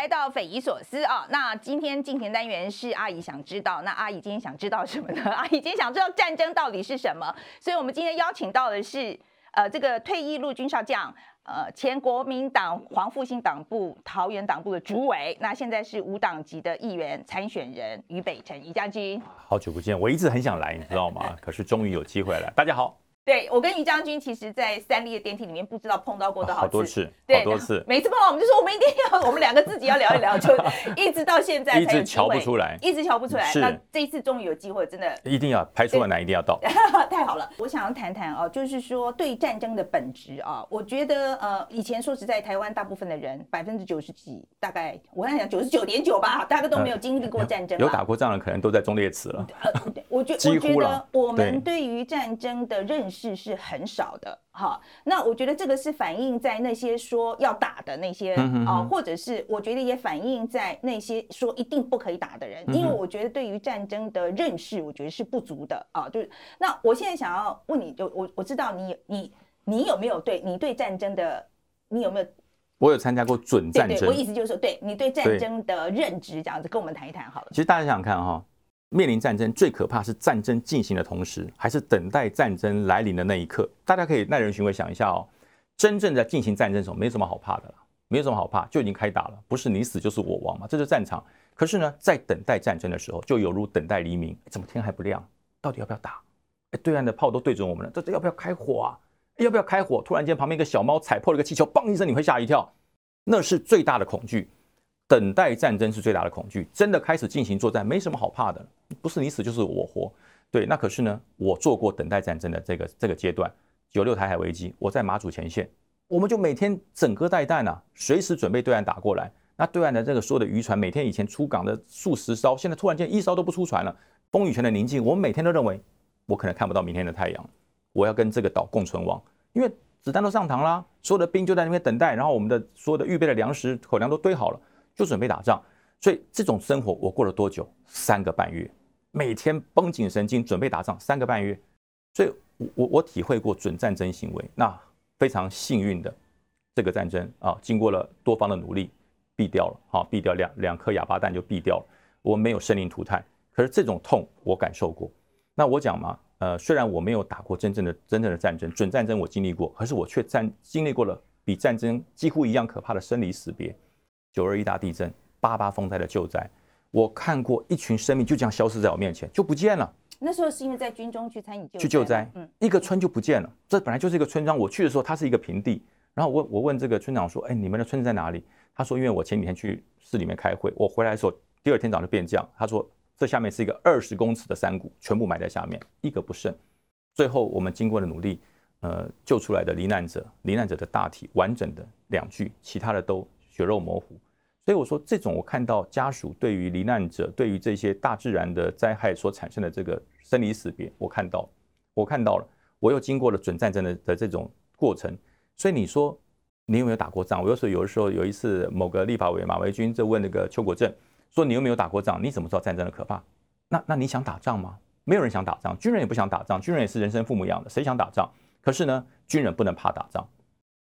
来到匪夷所思啊！那今天进田单元是阿姨想知道，那阿姨今天想知道什么呢？阿姨今天想知道战争到底是什么，所以我们今天邀请到的是呃这个退役陆军少将，呃前国民党黄复兴党部桃园党部的主委，那现在是无党籍的议员参选人于北辰于将军。好久不见，我一直很想来，你知道吗？可是终于有机会了。大家好。对我跟于将军，其实，在三立的电梯里面，不知道碰到过多好多次，好多次，每次碰到我们就说，我们一定要，我们两个自己要聊一聊，就 一直到现在，一直瞧不出来，一直瞧不出来。那这一次终于有机会，真的，一定要排除万难，一定要到，太好了。我想要谈谈哦，就是说对战争的本质啊，我觉得呃，以前说实在，台湾大部分的人，百分之九十几，大概我跟你讲，九十九点九吧，大家都没有经历过战争，有打过仗的，可能都在忠烈祠了。呃，我觉 我觉得我们对于战争的认识是很。少的哈，那我觉得这个是反映在那些说要打的那些啊，或者是我觉得也反映在那些说一定不可以打的人，因为我觉得对于战争的认识，我觉得是不足的啊。就是那我现在想要问你，就我我知道你你你有没有对你对战争的你有没有？我有参加过准战争，我意思就是说，对你对战争的认知这样子，跟我们谈一谈好了。其实大家想想看哈。面临战争最可怕是战争进行的同时，还是等待战争来临的那一刻？大家可以耐人寻味想一下哦。真正在进行战争的时候，没什么好怕的了，没有什么好怕，就已经开打了，不是你死就是我亡嘛，这是战场。可是呢，在等待战争的时候，就犹如等待黎明，怎么天还不亮？到底要不要打？哎，对岸的炮都对准我们了，这这要不要开火啊？要不要开火？突然间旁边一个小猫踩破了个气球，嘣一声，你会吓一跳，那是最大的恐惧。等待战争是最大的恐惧，真的开始进行作战，没什么好怕的，不是你死就是我活。对，那可是呢，我做过等待战争的这个这个阶段，九六台海危机，我在马祖前线，我们就每天整个带弹啊，随时准备对岸打过来。那对岸的这个所有的渔船，每天以前出港的数十艘，现在突然间一艘都不出船了。风雨前的宁静，我们每天都认为我可能看不到明天的太阳，我要跟这个岛共存亡，因为子弹都上膛啦，所有的兵就在那边等待，然后我们的所有的预备的粮食口粮都堆好了。就准备打仗，所以这种生活我过了多久？三个半月，每天绷紧神经准备打仗，三个半月。所以，我我我体会过准战争行为。那非常幸运的，这个战争啊，经过了多方的努力，毙掉了。好，毙掉两两颗哑巴弹就毙掉了。我没有生灵涂炭，可是这种痛我感受过。那我讲嘛，呃，虽然我没有打过真正的真正的战争，准战争我经历过，可是我却战经历过了比战争几乎一样可怕的生离死别。九二一大地震、八八风灾的救灾，我看过一群生命就这样消失在我面前，就不见了。那时候是因为在军中去参与去救灾，嗯，一个村就不见了。这本来就是一个村庄，我去的时候它是一个平地。然后我我问这个村长说：“哎，你们的村子在哪里？”他说：“因为我前几天去市里面开会，我回来的时候第二天早上变这样。”他说：“这下面是一个二十公尺的山谷，全部埋在下面，一个不剩。”最后我们经过了努力，呃，救出来的罹难者，罹难者的大体完整的两具，其他的都。血肉模糊，所以我说这种我看到家属对于罹难者、对于这些大自然的灾害所产生的这个生离死别，我看到，我看到了，我又经过了准战争的的这种过程，所以你说你有没有打过仗？我有时候有的时候有一次某个立法委马维军就问那个邱国正说你有没有打过仗？你怎么知道战争的可怕？那那你想打仗吗？没有人想打仗，军人也不想打仗，军人也是人生父母养的，谁想打仗？可是呢，军人不能怕打仗。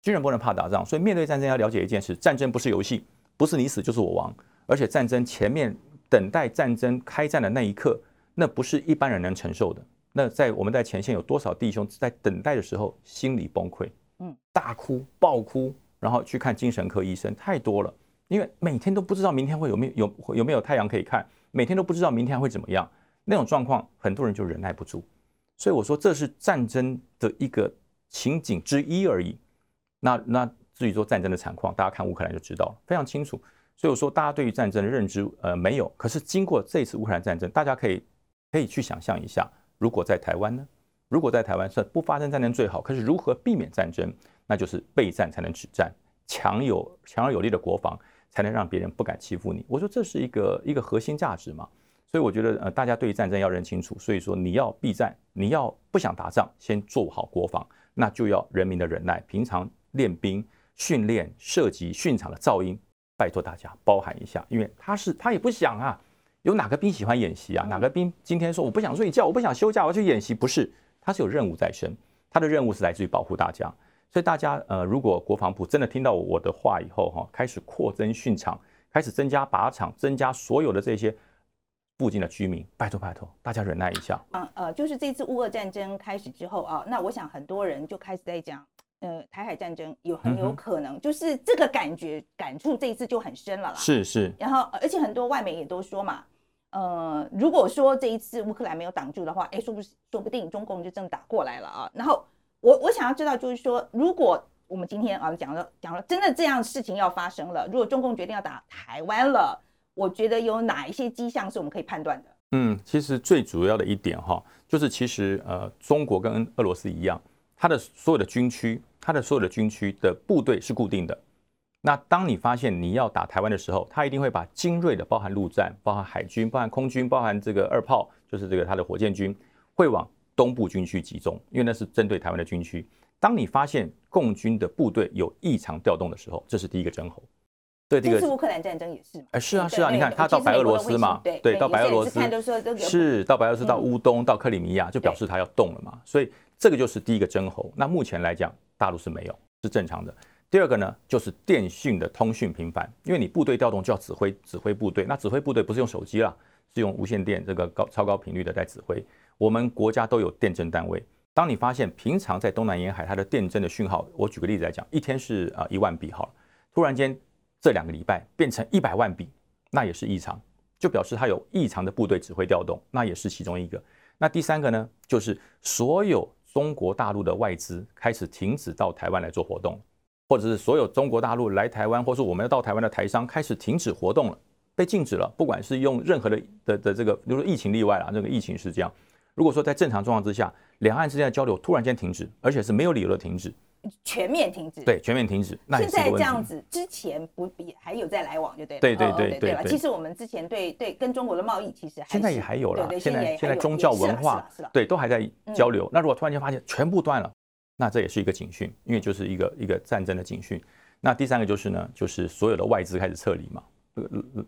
军人不能怕打仗，所以面对战争要了解一件事：战争不是游戏，不是你死就是我亡。而且战争前面等待战争开战的那一刻，那不是一般人能承受的。那在我们在前线有多少弟兄在等待的时候心理崩溃，嗯，大哭、暴哭，然后去看精神科医生，太多了。因为每天都不知道明天会有没有有有没有太阳可以看，每天都不知道明天会怎么样，那种状况很多人就忍耐不住。所以我说这是战争的一个情景之一而已。那那至于说战争的惨况，大家看乌克兰就知道了，非常清楚。所以我说，大家对于战争的认知，呃，没有。可是经过这次乌克兰战争，大家可以可以去想象一下，如果在台湾呢？如果在台湾是不发生战争最好。可是如何避免战争？那就是备战才能止战，强有强而有力的国防才能让别人不敢欺负你。我说这是一个一个核心价值嘛。所以我觉得，呃，大家对于战争要认清楚。所以说，你要避战，你要不想打仗，先做好国防，那就要人民的忍耐，平常。练兵、训练、射击、训场的噪音，拜托大家包涵一下，因为他是他也不想啊。有哪个兵喜欢演习啊？哪个兵今天说我不想睡觉，我不想休假，我要去演习？不是，他是有任务在身，他的任务是来自于保护大家。所以大家呃，如果国防部真的听到我的话以后哈，开始扩增训场，开始增加靶场，增加所有的这些附近的居民，拜托拜托，大家忍耐一下。嗯呃，就是这次乌俄战争开始之后啊，那我想很多人就开始在讲，呃，台海战争有很有可能，就是这个感觉感触这一次就很深了啦。是是。然后而且很多外媒也都说嘛，呃，如果说这一次乌克兰没有挡住的话，哎，说不说不定中共就正打过来了啊。然后我我想要知道就是说，如果我们今天啊讲了讲了，真的这样事情要发生了。如果中共决定要打台湾了，我觉得有哪一些迹象是我们可以判断的？嗯，其实最主要的一点哈，就是其实呃，中国跟俄罗斯一样，它的所有的军区，它的所有的军区的部队是固定的。那当你发现你要打台湾的时候，它一定会把精锐的，包含陆战、包含海军、包含空军、包含这个二炮，就是这个它的火箭军，会往东部军区集中，因为那是针对台湾的军区。当你发现共军的部队有异常调动的时候，这是第一个征候。对，这个是乌克兰战争也是。哎，是啊，是啊，你看他到白俄罗斯嘛，对，到白俄罗斯是到白俄罗斯到乌东到克里米亚，就表示他要动了嘛。所以这个就是第一个征候。那目前来讲，大陆是没有，是正常的。第二个呢，就是电讯的通讯频繁，因为你部队调动就要指挥指挥部队，那指挥部队不是用手机啦，是用无线电这个高超高频率的在指挥。我们国家都有电侦单位。当你发现平常在东南沿海它的电侦的讯号，我举个例子来讲，一天是啊一万笔好了，突然间这两个礼拜变成一百万笔，那也是异常，就表示它有异常的部队指挥调动，那也是其中一个。那第三个呢，就是所有中国大陆的外资开始停止到台湾来做活动，或者是所有中国大陆来台湾，或是我们要到台湾的台商开始停止活动了，被禁止了，不管是用任何的的的这个，比如说疫情例外了，那个疫情是这样。如果说在正常状况之下，两岸之间的交流突然间停止，而且是没有理由的停止，全面停止，对，全面停止。那现在这样子，之前不比还有在来往，就对。对对对对对。其实我们之前对对跟中国的贸易，其实现在也还有了。现在现在宗教文化，对，都还在交流。那如果突然间发现全部断了，那这也是一个警讯，因为就是一个一个战争的警讯。那第三个就是呢，就是所有的外资开始撤离嘛。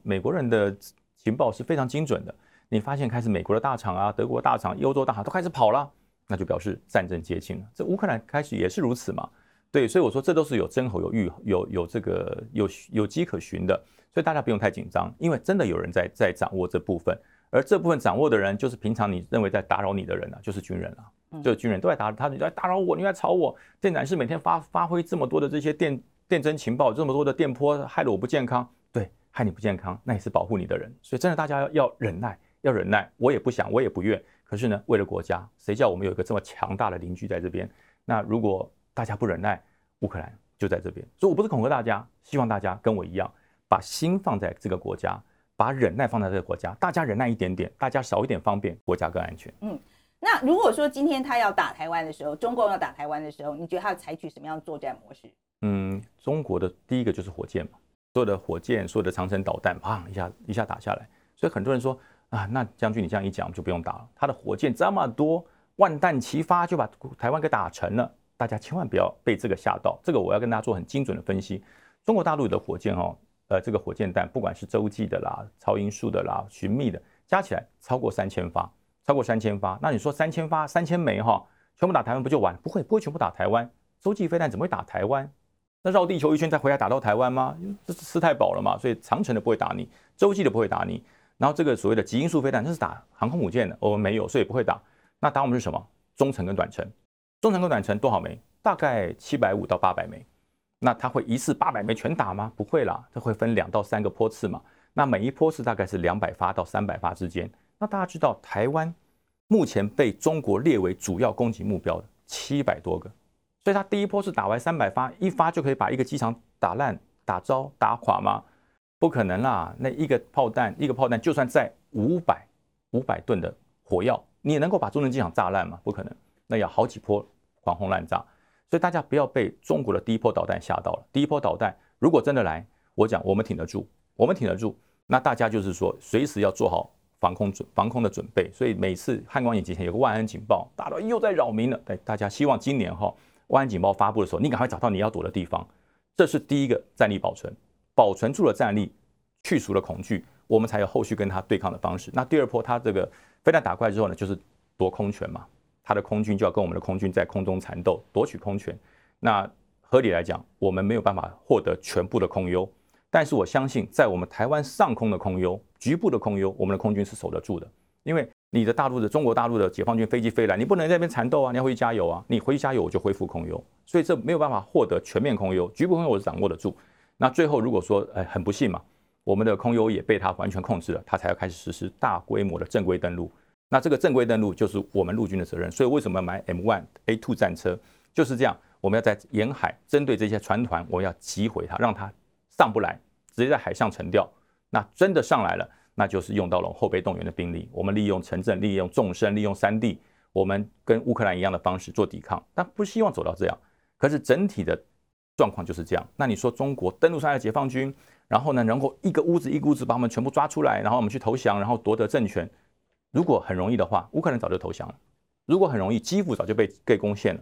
美国人的情报是非常精准的。你发现开始美国的大厂啊、德国大厂、欧洲大厂都开始跑了，那就表示战争接近了。这乌克兰开始也是如此嘛？对，所以我说这都是有真候、有预、有有这个有有机可循的，所以大家不用太紧张，因为真的有人在在掌握这部分，而这部分掌握的人就是平常你认为在打扰你的人啊，就是军人啊，就是军人都在打他，你在打扰我，你在吵我。电展是每天发发挥这么多的这些电电侦情报，这么多的电波，害得我不健康，对，害你不健康，那也是保护你的人，所以真的大家要要忍耐。要忍耐，我也不想，我也不愿。可是呢，为了国家，谁叫我们有一个这么强大的邻居在这边？那如果大家不忍耐，乌克兰就在这边。所以我不是恐吓大家，希望大家跟我一样，把心放在这个国家，把忍耐放在这个国家。大家忍耐一点点，大家少一点方便，国家更安全。嗯，那如果说今天他要打台湾的时候，中共要打台湾的时候，你觉得他要采取什么样的作战模式？嗯，中国的第一个就是火箭嘛，所有的火箭，所有的长城导弹，砰一下一下打下来。所以很多人说。啊，那将军你这样一讲就不用打了。他的火箭这么多，万弹齐发就把台湾给打沉了。大家千万不要被这个吓到。这个我要跟大家做很精准的分析。中国大陆的火箭哦，呃，这个火箭弹不管是洲际的啦、超音速的啦、寻觅的，加起来超过三千发，超过三千发。那你说三千发、三千枚哈，全部打台湾不就完？不会，不会全部打台湾。洲际飞弹怎么会打台湾？那绕地球一圈再回来打到台湾吗？这是吃太饱了嘛。所以长城的不会打你，洲际的不会打你。然后这个所谓的极音速飞弹，它是打航空母舰的，我们没有，所以不会打。那打我们是什么？中程跟短程。中程跟短程多少枚？大概七百五到八百枚。那它会一次八百枚全打吗？不会啦，它会分两到三个波次嘛。那每一波次大概是两百发到三百发之间。那大家知道，台湾目前被中国列为主要攻击目标的七百多个，所以它第一波是打完三百发，一发就可以把一个机场打烂、打糟、打垮吗？不可能啦！那一个炮弹，一个炮弹就算在五百五百吨的火药，你也能够把中正机场炸烂吗？不可能，那要好几波狂轰滥炸。所以大家不要被中国的第一波导弹吓到了。第一波导弹如果真的来，我讲我们挺得住，我们挺得住。那大家就是说，随时要做好防空准防空的准备。所以每次汉光演习前有个万安警报，大家又在扰民了。哎，大家希望今年哈万安警报发布的时候，你赶快找到你要躲的地方。这是第一个战力保存。保存住了战力，去除了恐惧，我们才有后续跟他对抗的方式。那第二波，他这个飞弹打过来之后呢，就是夺空权嘛，他的空军就要跟我们的空军在空中缠斗，夺取空权。那合理来讲，我们没有办法获得全部的空优，但是我相信，在我们台湾上空的空优、局部的空优，我们的空军是守得住的。因为你的大陆的中国大陆的解放军飞机飞来，你不能在那边缠斗啊，你要回去加油啊。你回去加油，我就恢复空优，所以这没有办法获得全面空优，局部空优我是掌握得住。那最后如果说，哎，很不幸嘛，我们的空优也被他完全控制了，他才要开始实施大规模的正规登陆。那这个正规登陆就是我们陆军的责任。所以为什么要买 M1 A2 战车？就是这样，我们要在沿海针对这些船团，我们要击毁它，让它上不来，直接在海上沉掉。那真的上来了，那就是用到了后备动员的兵力。我们利用城镇，利用纵深，利用山地，我们跟乌克兰一样的方式做抵抗。但不希望走到这样。可是整体的状况就是这样。那你说中国登陆上来的解放军，然后呢，然后一个屋子一个屋子把我们全部抓出来，然后我们去投降，然后夺得政权。如果很容易的话，乌克兰早就投降了；如果很容易，基辅早就被被攻陷了。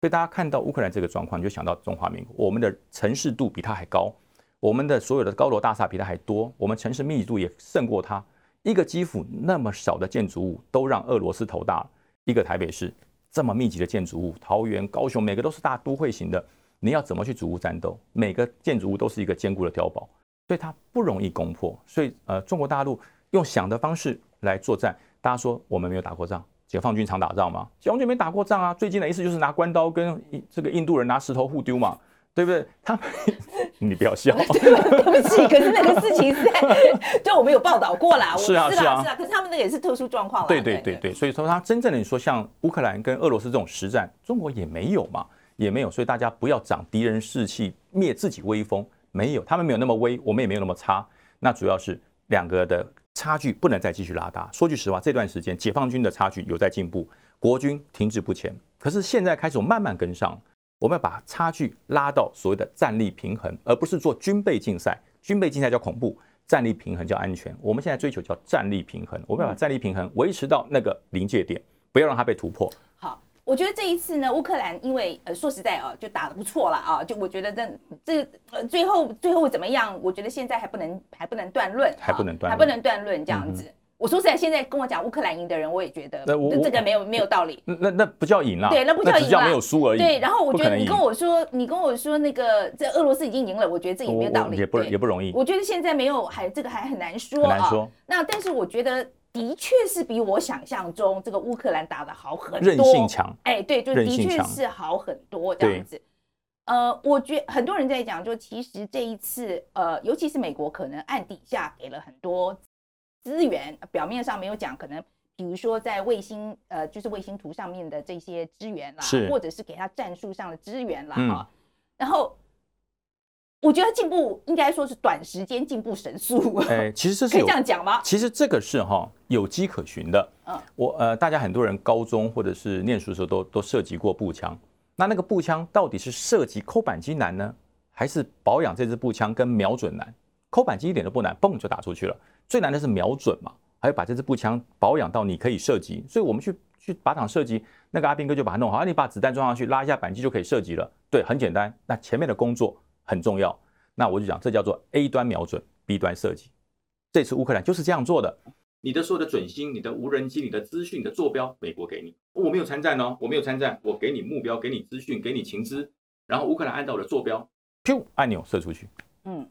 所以大家看到乌克兰这个状况，就想到中华民国，我们的城市度比它还高，我们的所有的高楼大厦比它还多，我们城市密集度也胜过它。一个基辅那么少的建筑物都让俄罗斯头大，一个台北市这么密集的建筑物，桃园、高雄每个都是大都会型的，你要怎么去逐屋战斗？每个建筑物都是一个坚固的碉堡，所以它不容易攻破。所以呃，中国大陆用想的方式来作战，大家说我们没有打过仗。解放军常打仗吗？解放军没打过仗啊！最近的一次就是拿关刀跟这个印度人拿石头互丢嘛，对不对？他 你不要笑，对不起。可是那个事情是在，就我们有报道过啦。是啊，是啊，是啊。可是他们那个也是特殊状况对对对对，所以说他真正的你说像乌克兰跟俄罗斯这种实战，中国也没有嘛，也没有。所以大家不要长敌人士气，灭自己威风。没有，他们没有那么威，我们也没有那么差。那主要是两个的。差距不能再继续拉大。说句实话，这段时间解放军的差距有在进步，国军停滞不前。可是现在开始，我慢慢跟上，我们要把差距拉到所谓的战力平衡，而不是做军备竞赛。军备竞赛叫恐怖，战力平衡叫安全。我们现在追求叫战力平衡，我们要把战力平衡维持到那个临界点，不要让它被突破。好。我觉得这一次呢，乌克兰因为呃说实在啊，就打得不错了啊，就我觉得这这呃最后最后怎么样？我觉得现在还不能还不能断论，还不能断还不能断论这样子。我说实在，现在跟我讲乌克兰赢的人，我也觉得这个没有没有道理。那那不叫赢啦，对，那不叫赢啦，没有输而已。对，然后我觉得你跟我说，你跟我说那个这俄罗斯已经赢了，我觉得这也没有道理，也不也不容易。我觉得现在没有还这个还很难说啊。那但是我觉得。的确是比我想象中这个乌克兰打的好很多，韧性强。哎，对，就的确是好很多这样子。呃，我觉很多人在讲，就其实这一次，呃，尤其是美国可能暗底下给了很多资源，表面上没有讲，可能比如说在卫星，呃，就是卫星图上面的这些资源啦，或者是给他战术上的资源啦，哈，然后。我觉得进步应该说是短时间进步神速。哎，其实这是可以这样讲吗？其实这个是哈有迹可循的。嗯，我呃，大家很多人高中或者是念书的时候都都涉及过步枪。那那个步枪到底是射击扣扳机难呢，还是保养这支步枪跟瞄准难？扣扳机一点都不难，嘣就打出去了。最难的是瞄准嘛，还有把这支步枪保养到你可以射击。所以我们去去靶场射击，那个阿兵哥就把它弄好，你把子弹装上去，拉一下扳机就可以射击了。对，很简单。那前面的工作。很重要，那我就讲，这叫做 A 端瞄准，B 端设计。这次乌克兰就是这样做的。你的所有的准星、你的无人机、你的资讯、你的坐标，美国给你。我没有参战哦，我没有参战，我给你目标，给你资讯，给你情资，然后乌克兰按照我的坐标，噗，按钮射出去。嗯，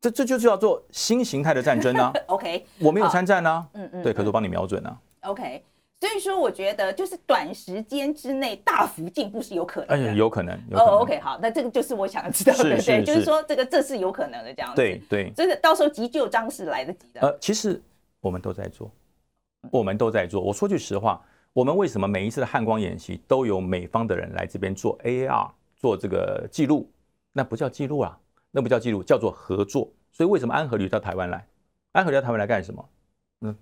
这这就是要做新形态的战争啊。OK，我没有参战啊。嗯嗯，对，可是我帮你瞄准啊。OK。所以说，我觉得就是短时间之内大幅进步是有可能。哎呀，有可能。哦，OK，好，那这个就是我想知道的，对，就是说这个这是有可能的这样子。对对，真的到时候急救章是来得及的。呃，其实我们都在做，我们都在做。我说句实话，我们为什么每一次的汉光演习都有美方的人来这边做 AAR 做这个记录？那不叫记录啊，那不叫记录，叫做合作。所以为什么安和旅到台湾来？安和旅到台湾来干什么？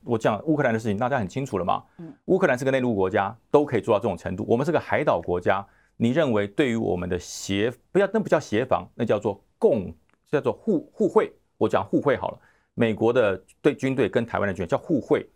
我讲乌克兰的事情，大家很清楚了嘛？嗯，乌克兰是个内陆国家，都可以做到这种程度。我们是个海岛国家，你认为对于我们的协不要那不叫协防，那叫做共，叫做互互惠。我讲互惠好了。美国的对军队跟台湾的军队叫互惠，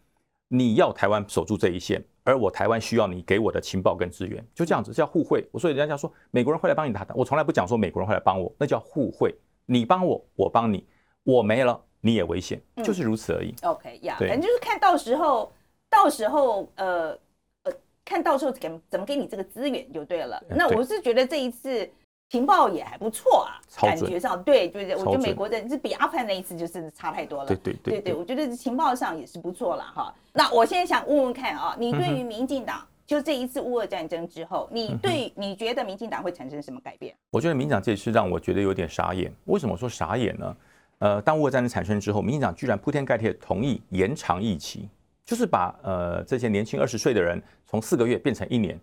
你要台湾守住这一线，而我台湾需要你给我的情报跟资源，就这样子叫互惠。我所以人家说美国人会来帮你打，我从来不讲说美国人会来帮我，那叫互惠。你帮我，我帮你，我没了。你也危险，就是如此而已。OK 呀，反正就是看到时候，到时候呃呃，看到时候给怎么给你这个资源就对了。那我是觉得这一次情报也还不错啊，感觉上对，对对，我觉得美国的这比阿富汗那一次就是差太多了。对对对对，我觉得情报上也是不错了哈。那我现在想问问看啊，你对于民进党就这一次乌俄战争之后，你对你觉得民进党会产生什么改变？我觉得民进党这次让我觉得有点傻眼。为什么说傻眼呢？呃，当乌俄战争产生之后，民进党居然铺天盖地同意延长疫期，就是把呃这些年轻二十岁的人从四个月变成一年。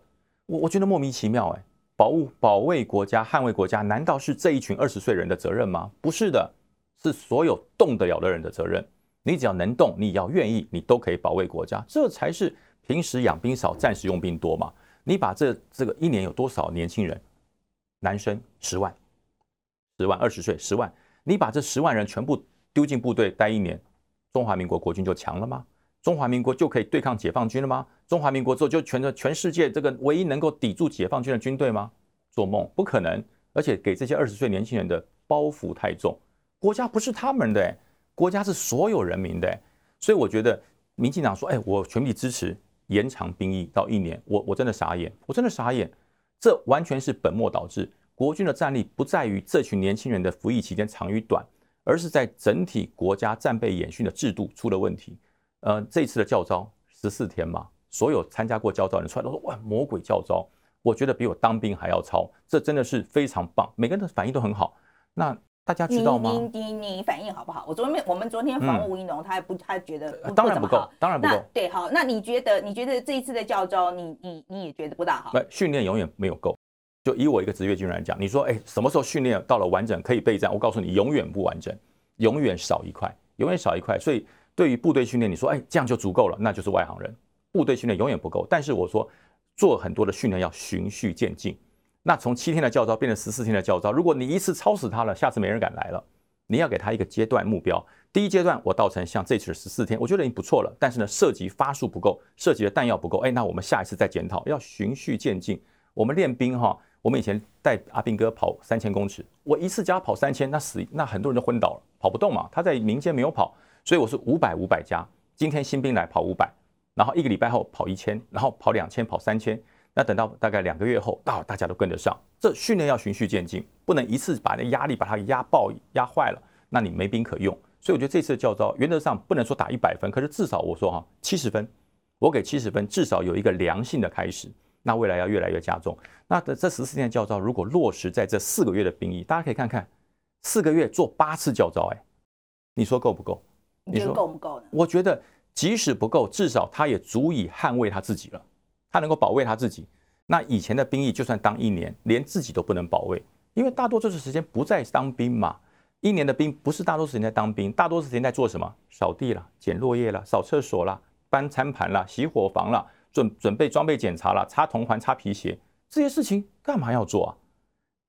我我觉得莫名其妙哎。保护、保卫国家、捍卫国家，难道是这一群二十岁人的责任吗？不是的，是所有动得了的人的责任。你只要能动，你要愿意，你都可以保卫国家。这才是平时养兵少，战时用兵多嘛。你把这这个一年有多少年轻人，男生十万，十万二十岁十万，你把这十万人全部丢进部队待一年，中华民国国军就强了吗？中华民国就可以对抗解放军了吗？中华民国之后就全的全世界这个唯一能够抵住解放军的军队吗？做梦，不可能！而且给这些二十岁年轻人的包袱太重，国家不是他们的，国家是所有人民的。所以我觉得，民进党说：“哎，我全力支持延长兵役到一年。”我我真的傻眼，我真的傻眼。这完全是本末倒置。国军的战力不在于这群年轻人的服役期间长与短，而是在整体国家战备演训的制度出了问题。呃，这次的教招十四天嘛，所有参加过教招的人出来都说哇，魔鬼教招，我觉得比我当兵还要超，这真的是非常棒，每个人的反应都很好。那大家知道吗？你你你反应好不好？我昨天我们昨天访问吴一农，他还不他觉得当然不够，当然不够。对，好，那你觉得你觉得这一次的教招，你你你也觉得不大好？不，训练永远没有够。就以我一个职业军人来讲，你说哎，什么时候训练到了完整可以备战？我告诉你，永远不完整，永远少一块，永远少一块。所以。对于部队训练，你说，哎，这样就足够了，那就是外行人。部队训练永远不够。但是我说，做很多的训练要循序渐进。那从七天的教招变成十四天的教招，如果你一次超死他了，下次没人敢来了。你要给他一个阶段目标。第一阶段我到成像这次十四天，我觉得已经不错了。但是呢，涉及发数不够，涉及的弹药不够。哎，那我们下一次再检讨，要循序渐进。我们练兵哈，我们以前带阿兵哥跑三千公尺，我一次加跑三千，那死那很多人都昏倒了，跑不动嘛。他在民间没有跑。所以我是五百五百加，今天新兵来跑五百，然后一个礼拜后跑一千，然后跑两千，跑三千。那等到大概两个月后，到大家都跟得上。这训练要循序渐进，不能一次把那压力把它压爆、压坏了，那你没兵可用。所以我觉得这次的教招原则上不能说打一百分，可是至少我说哈七十分，我给七十分，至少有一个良性的开始。那未来要越来越加重。那这这十四天教招如果落实在这四个月的兵役，大家可以看看，四个月做八次教招，哎，你说够不够？你说够不够呢？我觉得即使不够，至少他也足以捍卫他自己了。他能够保卫他自己。那以前的兵役就算当一年，连自己都不能保卫，因为大多数时间不在当兵嘛。一年的兵不是大多数时间在当兵，大多数时间在做什么？扫地了，捡落叶了，扫厕所了，搬餐盘了，洗伙房了，准准备装备检查了，擦铜环，擦皮鞋，这些事情干嘛要做啊？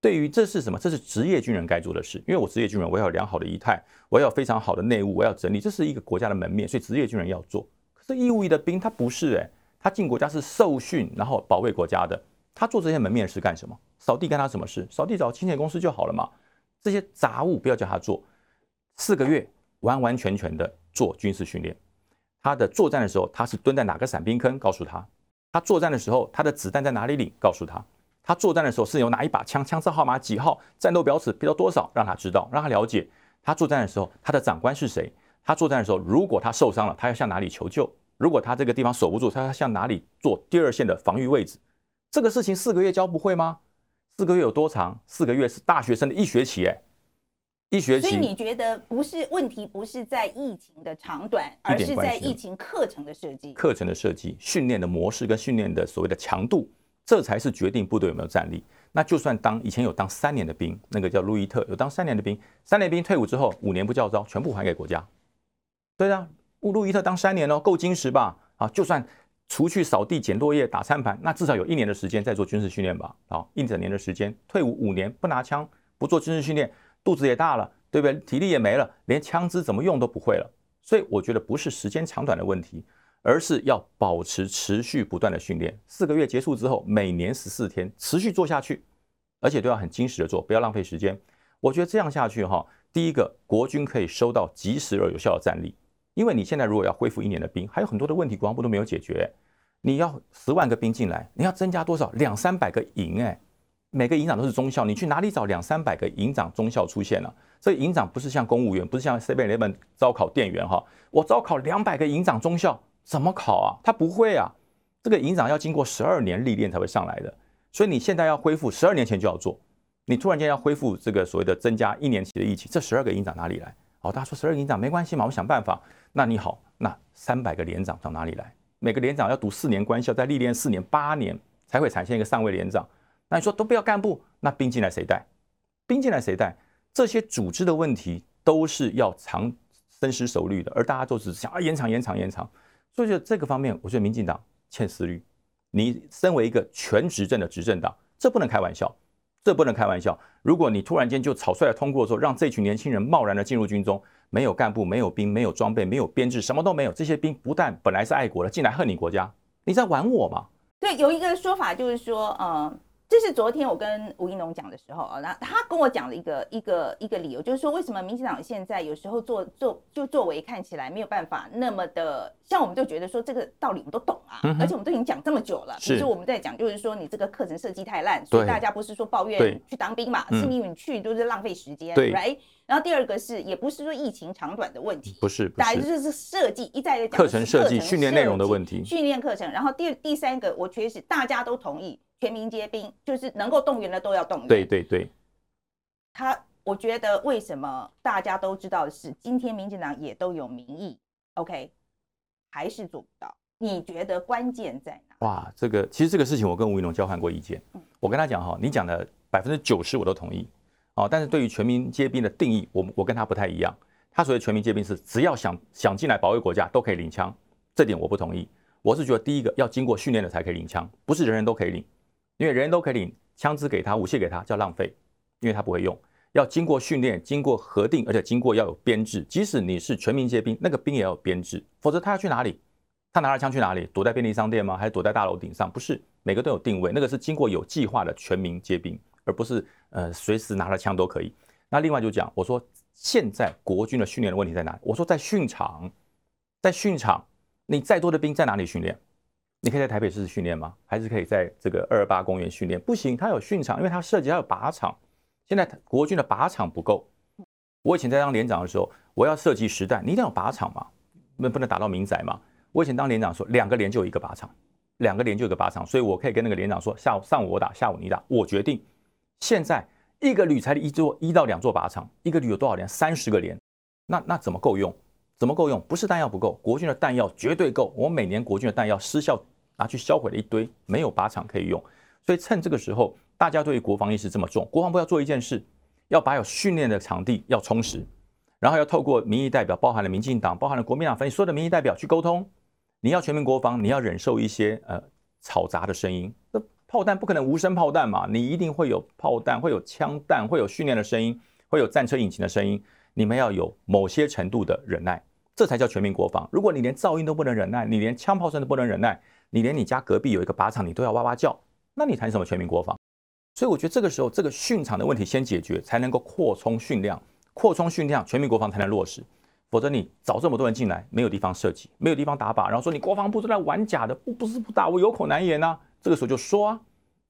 对于这是什么？这是职业军人该做的事。因为我职业军人，我要有良好的仪态，我要非常好的内务，我要整理，这是一个国家的门面，所以职业军人要做。可是义务役的兵他不是哎，他进国家是受训，然后保卫国家的。他做这些门面是干什么？扫地干他什么事？扫地找清洁公司就好了嘛。这些杂物不要叫他做。四个月完完全全的做军事训练。他的作战的时候，他是蹲在哪个伞兵坑？告诉他。他作战的时候，他的子弹在哪里领？告诉他。他作战的时候是有哪一把枪，枪支号码几号，战斗表尺比到多少，让他知道，让他了解。他作战的时候，他的长官是谁？他作战的时候，如果他受伤了，他要向哪里求救？如果他这个地方守不住，他要向哪里做第二线的防御位置？这个事情四个月教不会吗？四个月有多长？四个月是大学生的一学期，哎，一学期。所以你觉得不是问题，不是在疫情的长短，而是在疫情课程的设计、课程的设计、训练的模式跟训练的所谓的强度。这才是决定部队有没有战力。那就算当以前有当三年的兵，那个叫路易特，有当三年的兵，三年兵退伍之后，五年不教招，全部还给国家。对啊，路路易特当三年哦，够精实吧？啊，就算除去扫地、捡落叶、打餐盘，那至少有一年的时间在做军事训练吧？啊，一整年的时间，退伍五年不拿枪，不做军事训练，肚子也大了，对不对？体力也没了，连枪支怎么用都不会了。所以我觉得不是时间长短的问题。而是要保持持续不断的训练，四个月结束之后，每年十四天持续做下去，而且都要很精实的做，不要浪费时间。我觉得这样下去哈，第一个国军可以收到及时而有效的战力，因为你现在如果要恢复一年的兵，还有很多的问题国防部都没有解决。你要十万个兵进来，你要增加多少？两三百个营哎，每个营长都是中校，你去哪里找两三百个营长中校出现了？这营长不是像公务员，不是像 Seven Eleven 招考店员哈，我招考两百个营长中校，怎么考啊？他不会啊，这个营长要经过十二年历练才会上来的，所以你现在要恢复十二年前就要做，你突然间要恢复这个所谓的增加一年期的役期，这十二个营长哪里来？哦，大家说十二营长没关系嘛，我想办法。那你好，那三百个连长从哪里来？每个连长要读四年官校，再历练四年八年，才会产生一个上尉连长。那你说都不要干部，那兵进来谁带？兵进来谁带？这些组织的问题都是要长深思熟虑的，而大家都是想啊延长延长延长。所以就这个方面，我觉得民进党欠思虑。你身为一个全执政的执政党，这不能开玩笑，这不能开玩笑。如果你突然间就草率的通过说，让这群年轻人贸然的进入军中，没有干部，没有兵，没有装备，没有编制，什么都没有，这些兵不但本来是爱国的，进来恨你国家，你在玩我吗？对，有一个说法就是说，呃。这是昨天我跟吴一农讲的时候啊，那他跟我讲了一个一个一个理由，就是说为什么民进党现在有时候做做就作为看起来没有办法那么的，像我们就觉得说这个道理我们都懂啊，而且我们都已经讲这么久了。其实我们在讲，就是说你这个课程设计太烂，所以大家不是说抱怨去当兵嘛，是因为你去都是浪费时间，right？然后第二个是也不是说疫情长短的问题，不是，大概就是设计一再的课程设计、训练内容的问题，训练课程。然后第第三个，我确实大家都同意。全民皆兵，就是能够动员的都要动员。对对对，他我觉得为什么大家都知道的是，今天民进党也都有民意，OK，还是做不到。你觉得关键在哪？哇，这个其实这个事情我跟吴云龙交换过意见，我跟他讲哈，你讲的百分之九十我都同意，哦，但是对于全民皆兵的定义，我我跟他不太一样。他所谓全民皆兵是只要想想进来保卫国家都可以领枪，这点我不同意。我是觉得第一个要经过训练的才可以领枪，不是人人都可以领。因为人人都可以领枪支给他，武器给他叫浪费，因为他不会用，要经过训练，经过核定，而且经过要有编制。即使你是全民皆兵，那个兵也要有编制，否则他要去哪里？他拿着枪去哪里？躲在便利商店吗？还是躲在大楼顶上？不是，每个都有定位，那个是经过有计划的全民皆兵，而不是呃随时拿着枪都可以。那另外就讲，我说现在国军的训练的问题在哪里？我说在训场，在训场，你再多的兵在哪里训练？你可以在台北市训练吗？还是可以在这个二二八公园训练？不行，它有训场，因为它涉及到有靶场。现在国军的靶场不够。我以前在当连长的时候，我要设计实弹，你一定要靶场嘛，那不能打到民宅嘛。我以前当连长说，两个连就有一个靶场，两个连就有一个靶场，所以我可以跟那个连长说，下午上午我打，下午你打，我决定。现在一个旅才一座一到两座靶场，一个旅有多少连？三十个连，那那怎么够用？怎么够用？不是弹药不够，国军的弹药绝对够。我每年国军的弹药失效。拿去销毁了一堆，没有靶场可以用，所以趁这个时候，大家对于国防意识这么重，国防部要做一件事，要把有训练的场地要充实，然后要透过民意代表，包含了民进党，包含了国民党，分所有的民意代表去沟通。你要全民国防，你要忍受一些呃嘈杂的声音，那炮弹不可能无声炮弹嘛，你一定会有炮弹，会有枪弹，会有训练的声音，会有战车引擎的声音，你们要有某些程度的忍耐，这才叫全民国防。如果你连噪音都不能忍耐，你连枪炮声都不能忍耐。你连你家隔壁有一个靶场，你都要哇哇叫，那你谈什么全民国防？所以我觉得这个时候，这个训场的问题先解决，才能够扩充训量，扩充训量，全民国防才能落实。否则你找这么多人进来，没有地方设计，没有地方打靶，然后说你国防部都在玩假的，不不是不打，我有口难言呐。这个时候就说啊，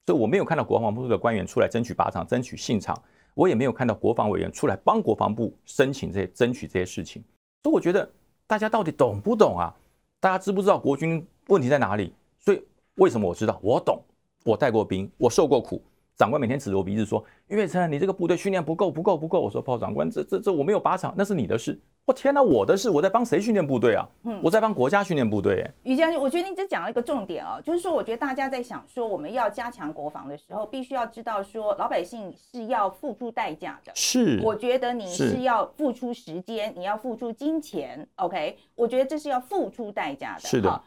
所以我没有看到国防部的官员出来争取靶场，争取信场，我也没有看到国防委员出来帮国防部申请这些，争取这些事情。所以我觉得大家到底懂不懂啊？大家知不知道国军？问题在哪里？所以为什么我知道？我懂，我带过兵，我受过苦。长官每天指着我鼻子说：“岳成，你这个部队训练不够，不够，不够。”我说：“炮长官，这这这我没有靶场，那是你的事。”我天哪，我的事，我在帮谁训练部队啊？嗯，我在帮国家训练部队。于将军，我觉得你只讲了一个重点哦，就是说，我觉得大家在想说我们要加强国防的时候，必须要知道说老百姓是要付出代价的。是，我觉得你是要付出时间，你要付出金钱。OK，我觉得这是要付出代价的。是的。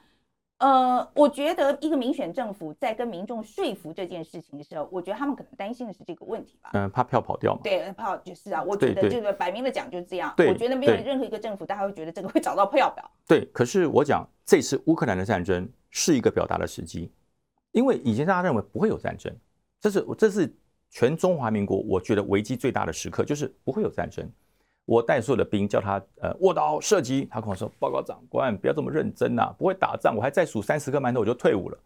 呃，我觉得一个民选政府在跟民众说服这件事情的时候，我觉得他们可能担心的是这个问题吧。嗯，怕票跑掉嘛。对，怕就是啊，我觉得这个摆明了讲就是这样。对，我觉得没有任何一个政府，大家会觉得这个会找到票表。对，可是我讲这次乌克兰的战争是一个表达的时机，因为以前大家认为不会有战争，这是这是全中华民国我觉得危机最大的时刻，就是不会有战争。我带所有的兵，叫他呃卧倒射击。他跟我说：“报告长官，不要这么认真呐，不会打仗，我还再数三十颗馒头我就退伍了。”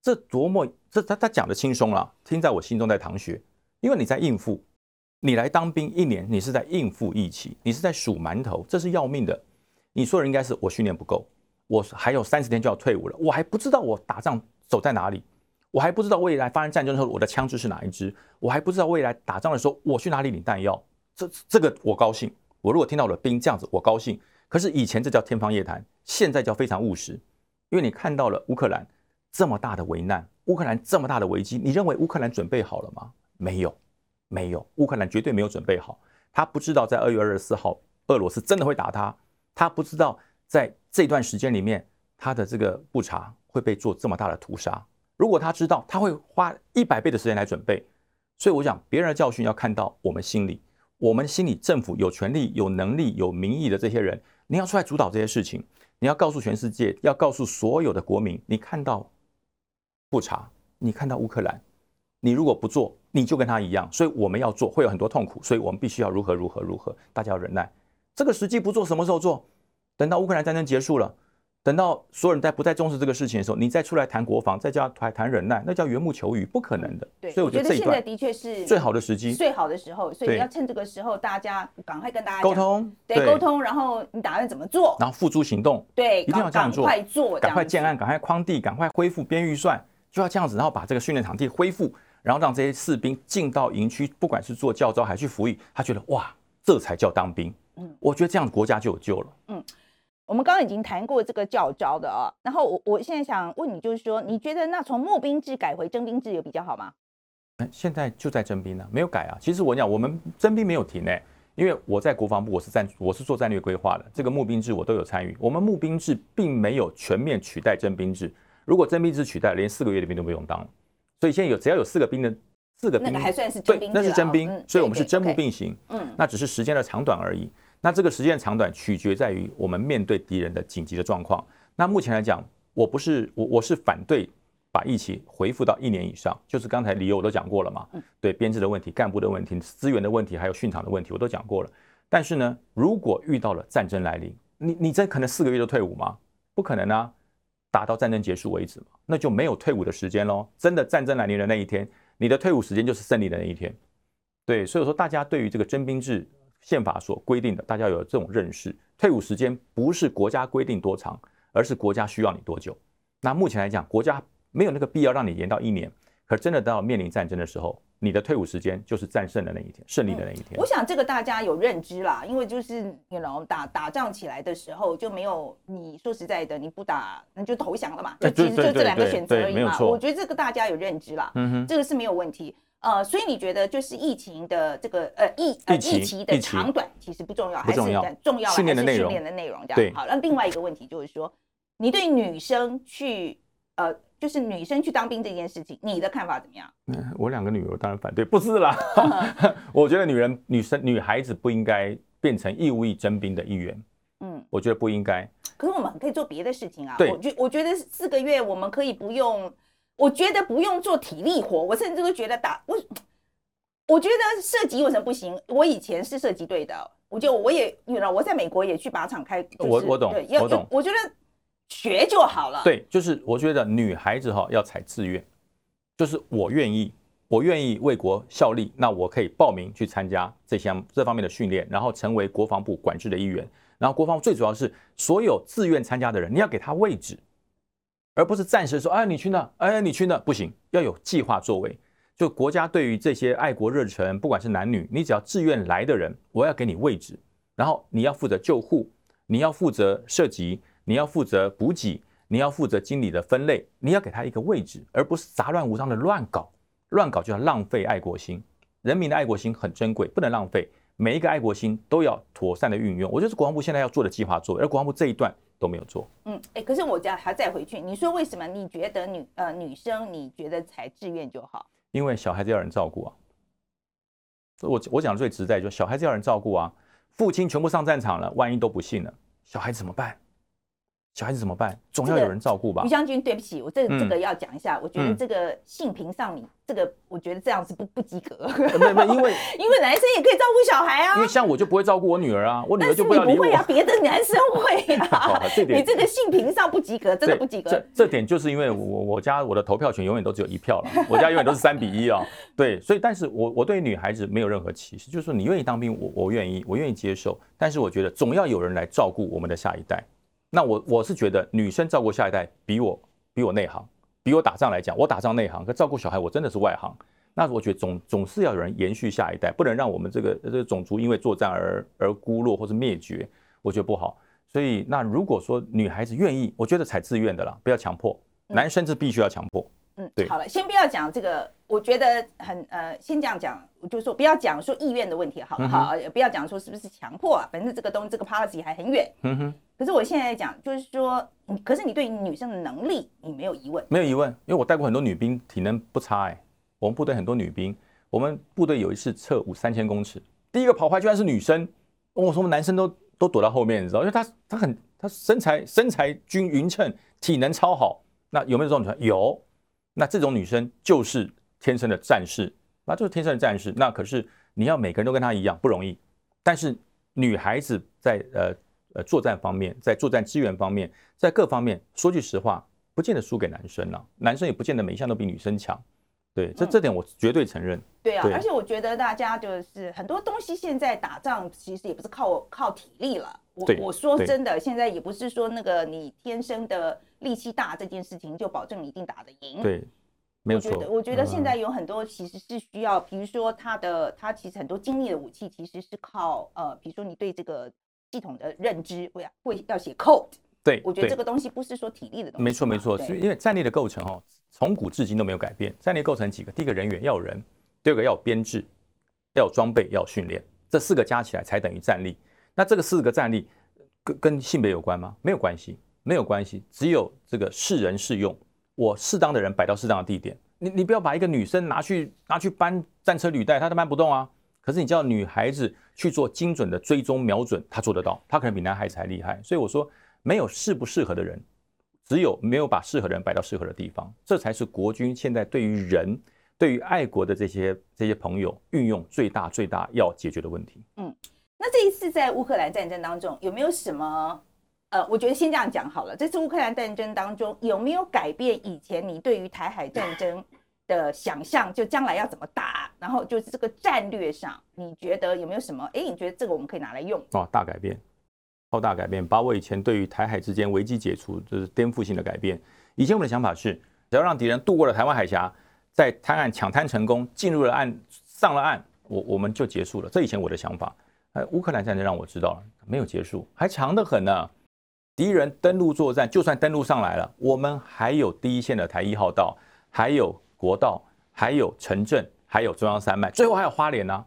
这多么这他他讲的轻松了，听在我心中在淌血，因为你在应付，你来当兵一年，你是在应付疫情，你是在数馒头，这是要命的。你说的应该是我训练不够，我还有三十天就要退伍了，我还不知道我打仗走在哪里，我还不知道未来发生战争的时候我的枪支是哪一支，我还不知道未来打仗的时候我去哪里领弹药，这这个我高兴。我如果听到了兵这样子，我高兴。可是以前这叫天方夜谭，现在叫非常务实，因为你看到了乌克兰这么大的危难，乌克兰这么大的危机，你认为乌克兰准备好了吗？没有，没有，乌克兰绝对没有准备好。他不知道在二月二十四号俄罗斯真的会打他，他不知道在这段时间里面他的这个布查会被做这么大的屠杀。如果他知道，他会花一百倍的时间来准备。所以我想，别人的教训要看到我们心里，我们心里政府有权利、有能力、有民意的这些人。你要出来主导这些事情，你要告诉全世界，要告诉所有的国民，你看到不查，你看到乌克兰，你如果不做，你就跟他一样。所以我们要做，会有很多痛苦，所以我们必须要如何如何如何，大家要忍耐。这个时机不做，什么时候做？等到乌克兰战争结束了。等到所有人在不再重视这个事情的时候，你再出来谈国防，再叫谈谈忍耐，那叫缘木求鱼，不可能的。对，所以我觉得现在的确是最好的时机，最好的时候，所以要趁这个时候，大家赶快跟大家沟通，对，沟通，然后你打算怎么做？然后付诸行动，对，一定要这样做，快做，赶快建案，赶快框地，赶快恢复编预算，就要这样子，然后把这个训练场地恢复，然后让这些士兵进到营区，不管是做教招还是服役，他觉得哇，这才叫当兵。嗯，我觉得这样国家就有救了。嗯。我们刚刚已经谈过这个教招的啊，然后我我现在想问你，就是说，你觉得那从募兵制改回征兵制有比较好吗？现在就在征兵呢，没有改啊。其实我讲，我们征兵没有停诶，因为我在国防部，我是战，我是做战略规划的，这个募兵制我都有参与。我们募兵制并没有全面取代征兵制，如果征兵制取代，连四个月的兵都不用当了。所以现在有只要有四个兵的四个兵，那还算是征兵那是征兵，所以我们是征募并行，嗯，那只是时间的长短而已。那这个时间长短取决在于我们面对敌人的紧急的状况。那目前来讲，我不是我我是反对把疫情回复到一年以上，就是刚才理由我都讲过了嘛。对编制的问题、干部的问题、资源的问题，还有训场的问题，我都讲过了。但是呢，如果遇到了战争来临，你你这可能四个月就退伍吗？不可能啊，打到战争结束为止嘛，那就没有退伍的时间喽。真的战争来临的那一天，你的退伍时间就是胜利的那一天。对，所以说大家对于这个征兵制。宪法所规定的，大家有这种认识，退伍时间不是国家规定多长，而是国家需要你多久。那目前来讲，国家没有那个必要让你延到一年。可真的到面临战争的时候，你的退伍时间就是战胜的那一天，胜利的那一天。我想这个大家有认知啦，因为就是你 know 打打仗起来的时候就没有你说实在的，你不打那就投降了嘛，就其实就这两个选择而已嘛。我觉得这个大家有认知啦，嗯哼，这个是没有问题。呃，所以你觉得就是疫情的这个呃疫呃疫情的长短其实不重要，还是重要训练的内容？训练的内容这样好。那另外一个问题就是说，你对女生去呃，就是女生去当兵这件事情，你的看法怎么样？嗯，我两个女儿当然反对，不是啦。我觉得女人、女生、女孩子不应该变成义务役征兵的一员。嗯，我觉得不应该。可是我们可以做别的事情啊。对，我觉我觉得四个月我们可以不用。我觉得不用做体力活，我甚至都觉得打我，我觉得射击为什么不行？我以前是射击队的，我就我也，你知道，我在美国也去靶场开，我我懂，我懂。我觉得学就好了。对，就是我觉得女孩子哈要采自愿，就是我愿意，我愿意为国效力，那我可以报名去参加这项这方面的训练，然后成为国防部管制的一员。然后国防最主要是所有自愿参加的人，你要给他位置。而不是暂时说，哎，你去那，哎，你去那，不行，要有计划作为。就国家对于这些爱国热忱，不管是男女，你只要自愿来的人，我要给你位置，然后你要负责救护，你要负责射击，你要负责补给，你要负责经理的分类，你要给他一个位置，而不是杂乱无章的乱搞，乱搞就要浪费爱国心。人民的爱国心很珍贵，不能浪费，每一个爱国心都要妥善的运用。我觉得是国防部现在要做的计划做，而国防部这一段。都没有做，嗯，哎，可是我家还再回去，你说为什么？你觉得女呃女生，你觉得才志愿就好？因为小孩子要人照顾啊。我我讲的最直在，就小孩子要人照顾啊。父亲全部上战场了，万一都不幸了，小孩子怎么办？小孩子怎么办？总要有人照顾吧。于将军，对不起，我这这个要讲一下。我觉得这个性平上，你这个我觉得这样是不不及格。没没，因为 因为男生也可以照顾小孩啊。因为像我就不会照顾我女儿啊，我女儿就不要理我。不会啊，别的男生会啊。这点你这个性平上不及格，真的不及格。这这点就是因为我我家我的投票权永远都只有一票了，我家永远都是三比一啊。对，所以但是我我对女孩子没有任何歧视，就是说你愿意当兵，我我愿意，我愿意接受。但是我觉得总要有人来照顾我们的下一代。那我我是觉得女生照顾下一代比我比我内行，比我打仗来讲，我打仗内行，可照顾小孩我真的是外行。那我觉得总总是要有人延续下一代，不能让我们这个这个种族因为作战而而孤落或是灭绝，我觉得不好。所以那如果说女孩子愿意，我觉得才自愿的啦，不要强迫。男生是必须要强迫。嗯，对，好了，先不要讲这个，我觉得很呃，先这样讲，我就说不要讲说意愿的问题，好不好？也不要讲说是不是强迫啊，反正这个东西这个 policy 还很远。嗯哼。可是我现在讲，就是说，可是你对女生的能力，你没有疑问？没有疑问，因为我带过很多女兵，体能不差哎。我们部队很多女兵，我们部队有一次测五三千公尺，第一个跑坏居然是女生，我说我们男生都都躲到后面，你知道，因为她她很她身材身材均匀称，体能超好。那有没有这种女生？有。那这种女生就是天生的战士，那就是天生的战士。那可是你要每个人都跟她一样不容易。但是女孩子在呃呃作战方面，在作战资源方面，在各方面，说句实话，不见得输给男生了。男生也不见得每一项都比女生强。对，这这点我绝对承认。对啊，而且我觉得大家就是很多东西现在打仗其实也不是靠靠体力了。我我说真的，现在也不是说那个你天生的。力气大这件事情就保证你一定打得赢。对，没有错。我觉得现在有很多其实是需要，比如说他的他其实很多精密的武器其实是靠呃，比如说你对这个系统的认知会会要写 code。对，我觉得这个东西不是说体力的东西。没错没错，是因为战力的构成哦，从古至今都没有改变。战力构成几个？第一个人员要有人，第二个要有编制，要有装备，要有训练，这四个加起来才等于战力。那这个四个战力跟跟性别有关吗？没有关系。没有关系，只有这个适人适用，我适当的人摆到适当的地点。你你不要把一个女生拿去拿去搬战车履带，她都搬不动啊。可是你叫女孩子去做精准的追踪瞄准，她做得到，她可能比男孩子还厉害。所以我说，没有适不适合的人，只有没有把适合的人摆到适合的地方，这才是国军现在对于人、对于爱国的这些这些朋友运用最大最大要解决的问题。嗯，那这一次在乌克兰战争当中，有没有什么？呃，我觉得先这样讲好了。这次乌克兰战争当中有没有改变以前你对于台海战争的想象？就将来要怎么打？然后就是这个战略上，你觉得有没有什么？哎，你觉得这个我们可以拿来用？哦，大改变，超大改变，把我以前对于台海之间危机解除，就是颠覆性的改变。以前我的想法是，只要让敌人渡过了台湾海峡，在滩岸抢滩成功，进入了岸，上了岸，我我们就结束了。这以前我的想法。呃，乌克兰战争让我知道了，没有结束，还长得很呢。敌人登陆作战，就算登陆上来了，我们还有第一线的台一号道，还有国道，还有城镇，还有中央山脉，最后还有花莲呢。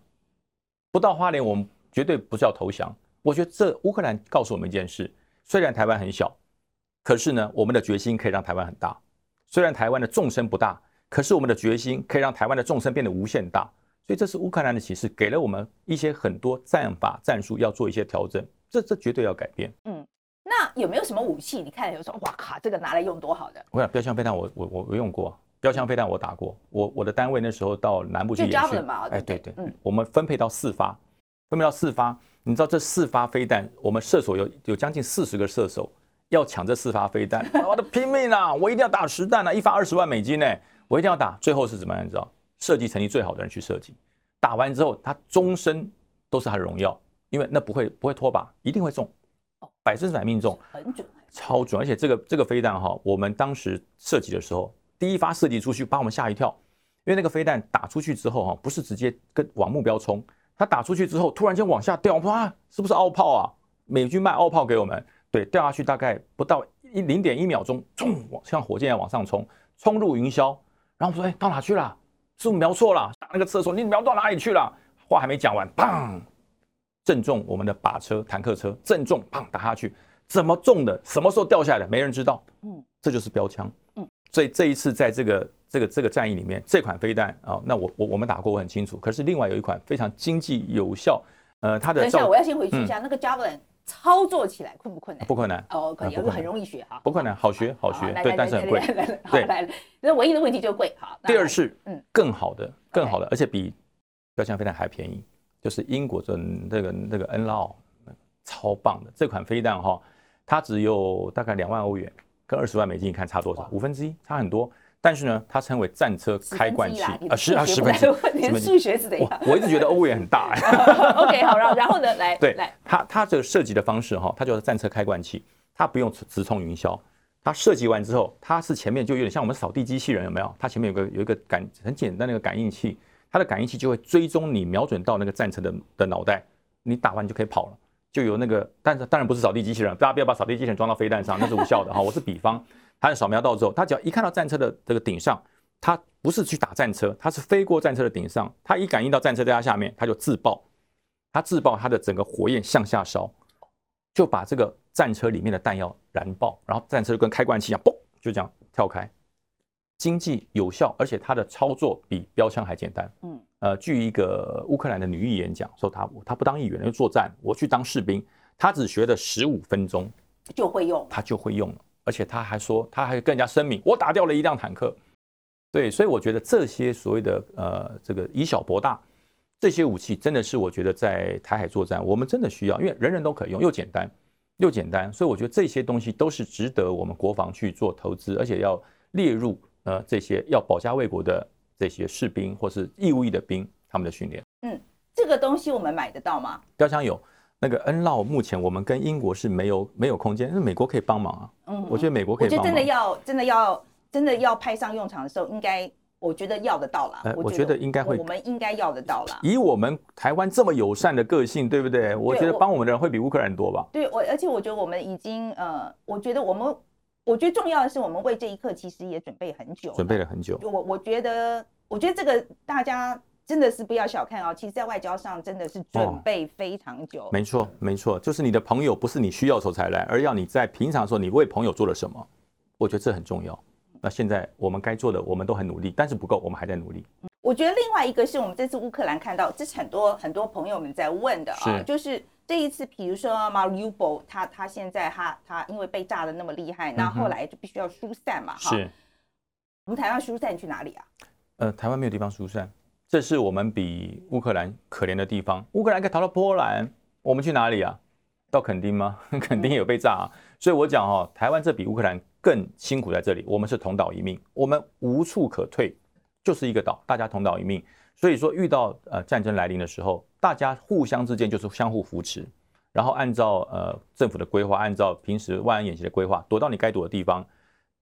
不到花莲，我们绝对不是要投降。我觉得这乌克兰告诉我们一件事：虽然台湾很小，可是呢，我们的决心可以让台湾很大。虽然台湾的纵深不大，可是我们的决心可以让台湾的纵深变得无限大。所以这是乌克兰的启示，给了我们一些很多战法战术要做一些调整。这这绝对要改变。嗯。那有没有什么武器？你看有说哇靠，这个拿来用多好的？我想标枪飞弹，我我我我用过标枪飞弹，我打过。我我的单位那时候到南部去演训，哎对对，嗯，我们分配到四发，分配到四发。你知道这四发飞弹，我们射手有有将近四十个射手要抢这四发飞弹，我的拼命啊！我一定要打实弹啊！一发二十万美金呢，我一定要打。最后是怎么样？你知道，设计成绩最好的人去设计，打完之后他终身都是他的荣耀，因为那不会不会脱靶，一定会中。百分之百命中，很准，超准！而且这个这个飞弹哈，我们当时设计的时候，第一发设计出去，把我们吓一跳，因为那个飞弹打出去之后哈，不是直接跟往目标冲，它打出去之后突然间往下掉，哇，是不是奥炮啊？美军卖奥炮给我们，对，掉下去大概不到一零点一秒钟，冲，像火箭一样往上冲，冲入云霄，然后我说，哎，到哪去了？是不是瞄错了？打那个厕所，你瞄到哪里去了？话还没讲完，砰！正中我们的靶车、坦克车，正中，砰打下去，怎么中的？什么时候掉下来的？没人知道。嗯，这就是标枪。嗯，所以这一次在这个这个这个战役里面，这款飞弹啊，那我我我们打过，我很清楚。可是另外有一款非常经济有效，呃，它的。等一下，我要先回去一下那个 Javelin，操作起来困不困难？不困难哦，可以，很容易学哈。不困难，好学，好学，对，但是很贵。对，那唯一的问题就贵。好，第二是，嗯，更好的，更好的，而且比标枪飞弹还便宜，就是英国的那个那个恩拉奥，超棒的这款飞弹哈，它只有大概两万欧元，跟二十万美金，你看差多少？五分之一，差很多。但是呢，它称为战车开罐器啊，十啊，十分之一。你数学是怎样？我一直觉得欧元很大。OK，好，然后然后呢，来，对，来，它它这个设计的方式哈，它叫做战车开罐器，它不用直冲云霄，它设计完之后，它是前面就有点像我们扫地机器人，有没有？它前面有个有一个感很简单的一个感应器，它的感应器就会追踪你瞄准到那个战车的的脑袋，你打完就可以跑了，就有那个，但是当然不是扫地机器人，大家不要把扫地机器人装到飞弹上，那是无效的哈。我是比方。它扫描到之后，它只要一看到战车的这个顶上，它不是去打战车，它是飞过战车的顶上。它一感应到战车在它下面，它就自爆，它自爆它的整个火焰向下烧，就把这个战车里面的弹药燃爆，然后战车就跟开关器一样，嘣，就这样跳开，经济有效，而且它的操作比标枪还简单。嗯，呃，据一个乌克兰的女议员讲说，她她不当议员，因为作战，我去当士兵，她只学了十五分钟就会用，她就会用了。而且他还说，他还更加声明，我打掉了一辆坦克。对，所以我觉得这些所谓的呃，这个以小博大，这些武器真的是我觉得在台海作战，我们真的需要，因为人人都可以用，又简单又简单，所以我觉得这些东西都是值得我们国防去做投资，而且要列入呃这些要保家卫国的这些士兵或是义务役的兵他们的训练。嗯，这个东西我们买得到吗？标枪有。那个恩绕目前我们跟英国是没有没有空间，那美国可以帮忙啊。嗯，我觉得美国可以。我觉得真的要真的要真的要派上用场的时候，应该我觉得要得到了。我觉得应该会，我们应该要得到了。以我们台湾这么友善的个性，对不对？我觉得帮我们的人会比乌克兰多吧。对，我而且我觉得我们已经呃，我觉得我们我觉得重要的是，我们为这一刻其实也准备很久，准备了很久。我我觉得我觉得这个大家。真的是不要小看哦，其实，在外交上真的是准备非常久。没错，没错，就是你的朋友不是你需要时候才来，而要你在平常的时候，你为朋友做了什么？我觉得这很重要。那现在我们该做的，我们都很努力，但是不够，我们还在努力。我觉得另外一个是我们这次乌克兰看到，这是很多很多朋友们在问的啊，就是这一次，比如说 Mariupol，他他现在他他因为被炸的那么厉害，那后来就必须要疏散嘛，哈。是。我们台湾疏散去哪里啊？呃，台湾没有地方疏散。这是我们比乌克兰可怜的地方。乌克兰可以逃到波兰，我们去哪里啊？到垦丁吗？垦丁有被炸啊！所以我讲哈，台湾这比乌克兰更辛苦在这里。我们是同岛一命，我们无处可退，就是一个岛，大家同岛一命。所以说，遇到呃战争来临的时候，大家互相之间就是相互扶持，然后按照呃政府的规划，按照平时万安演习的规划，躲到你该躲的地方。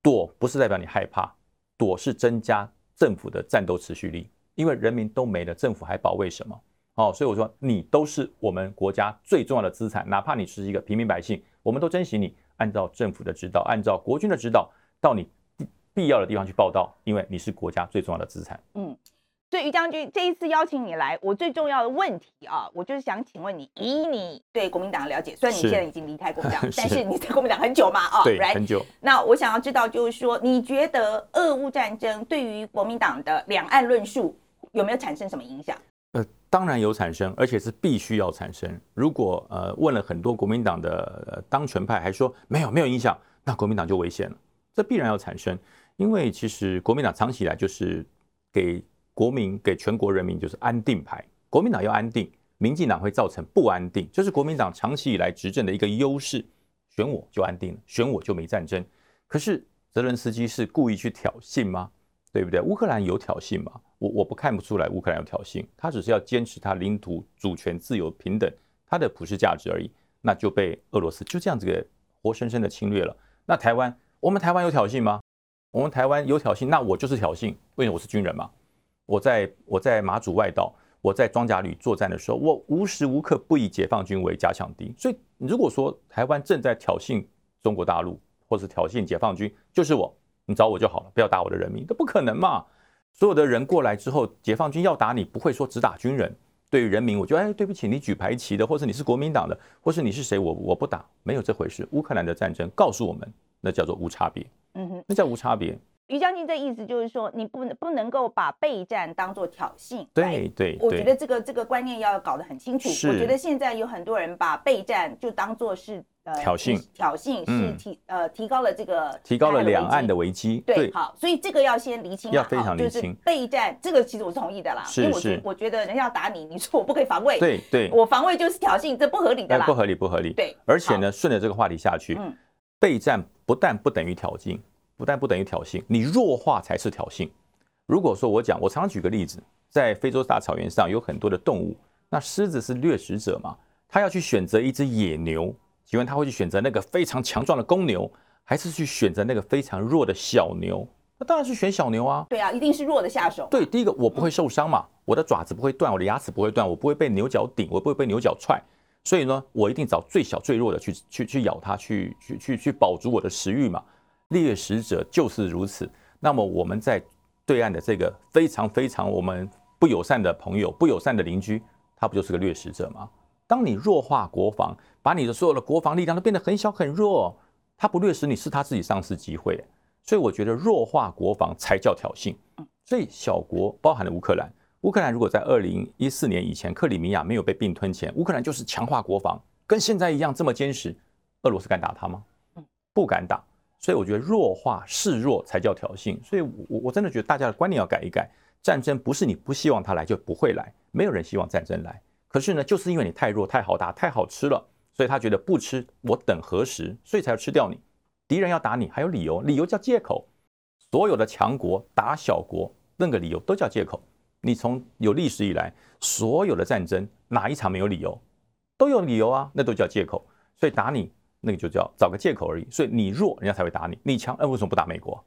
躲不是代表你害怕，躲是增加政府的战斗持续力。因为人民都没了，政府还保卫什么？哦，所以我说你都是我们国家最重要的资产，哪怕你是一个平民百姓，我们都珍惜你。按照政府的指导，按照国军的指导，到你必要的地方去报道，因为你是国家最重要的资产。嗯。所以于将军这一次邀请你来，我最重要的问题啊，我就是想请问你，以你对国民党的了解，虽然你现在已经离开国民党，但是你在国民党很久嘛，啊，对，很久。那我想要知道，就是说，你觉得俄乌战争对于国民党的两岸论述？有没有产生什么影响？呃，当然有产生，而且是必须要产生。如果呃问了很多国民党的当权派，还说没有没有影响，那国民党就危险了。这必然要产生，因为其实国民党长期以来就是给国民、给全国人民就是安定牌。国民党要安定，民进党会造成不安定，这是国民党长期以来执政的一个优势。选我就安定了，选我就没战争。可是泽伦斯基是故意去挑衅吗？对不对？乌克兰有挑衅吗？我我不看不出来乌克兰有挑衅，他只是要坚持他领土主权、自由、平等，他的普世价值而已。那就被俄罗斯就这样子给活生生的侵略了。那台湾，我们台湾有挑衅吗？我们台湾有挑衅，那我就是挑衅，因为我是军人嘛。我在我在马祖外岛，我在装甲旅作战的时候，我无时无刻不以解放军为假想敌。所以如果说台湾正在挑衅中国大陆，或是挑衅解放军，就是我，你找我就好了，不要打我的人民，这不可能嘛。所有的人过来之后，解放军要打你，不会说只打军人。对于人民，我觉得哎，对不起，你举牌旗的，或是你是国民党的，或是你是谁，我我不打，没有这回事。乌克兰的战争告诉我们，那叫做无差别，嗯哼，那叫无差别。于将军这意思就是说，你不能不能够把备战当做挑衅。对对，我觉得这个这个观念要搞得很清楚。我觉得现在有很多人把备战就当做是呃挑衅，挑衅是提呃提高了这个提高了两岸的危机。对，好，所以这个要先厘清，要非常厘清。备战这个其实我是同意的啦，因为我觉我觉得人家要打你，你说我不可以防卫，对对，我防卫就是挑衅，这不合理的啦，不合理不合理。对，而且呢，顺着这个话题下去，备战不但不等于挑衅。不但不等于挑衅，你弱化才是挑衅。如果说我讲，我常常举个例子，在非洲大草原上有很多的动物，那狮子是掠食者嘛，它要去选择一只野牛，请问它会去选择那个非常强壮的公牛，还是去选择那个非常弱的小牛？那当然是选小牛啊。对啊，一定是弱的下手。对，第一个我不会受伤嘛，我的爪子不会断，我的牙齿不会断，我不会被牛角顶，我不会被牛角踹，所以呢，我一定找最小最弱的去去去咬它，去去去去保足我的食欲嘛。猎食者就是如此。那么我们在对岸的这个非常非常我们不友善的朋友、不友善的邻居，他不就是个掠食者吗？当你弱化国防，把你的所有的国防力量都变得很小很弱，他不掠食你是他自己丧失机会。所以我觉得弱化国防才叫挑衅。所以小国包含了乌克兰，乌克兰如果在二零一四年以前克里米亚没有被并吞前，乌克兰就是强化国防，跟现在一样这么坚实，俄罗斯敢打他吗？不敢打。所以我觉得弱化示弱才叫挑衅，所以我我真的觉得大家的观念要改一改。战争不是你不希望他来就不会来，没有人希望战争来。可是呢，就是因为你太弱、太好打、太好吃了，所以他觉得不吃我等何时，所以才要吃掉你。敌人要打你还有理由，理由叫借口。所有的强国打小国，那个理由都叫借口。你从有历史以来，所有的战争哪一场没有理由？都有理由啊，那都叫借口。所以打你。那个就叫找个借口而已，所以你弱，人家才会打你；你强，哎，为什么不打美国？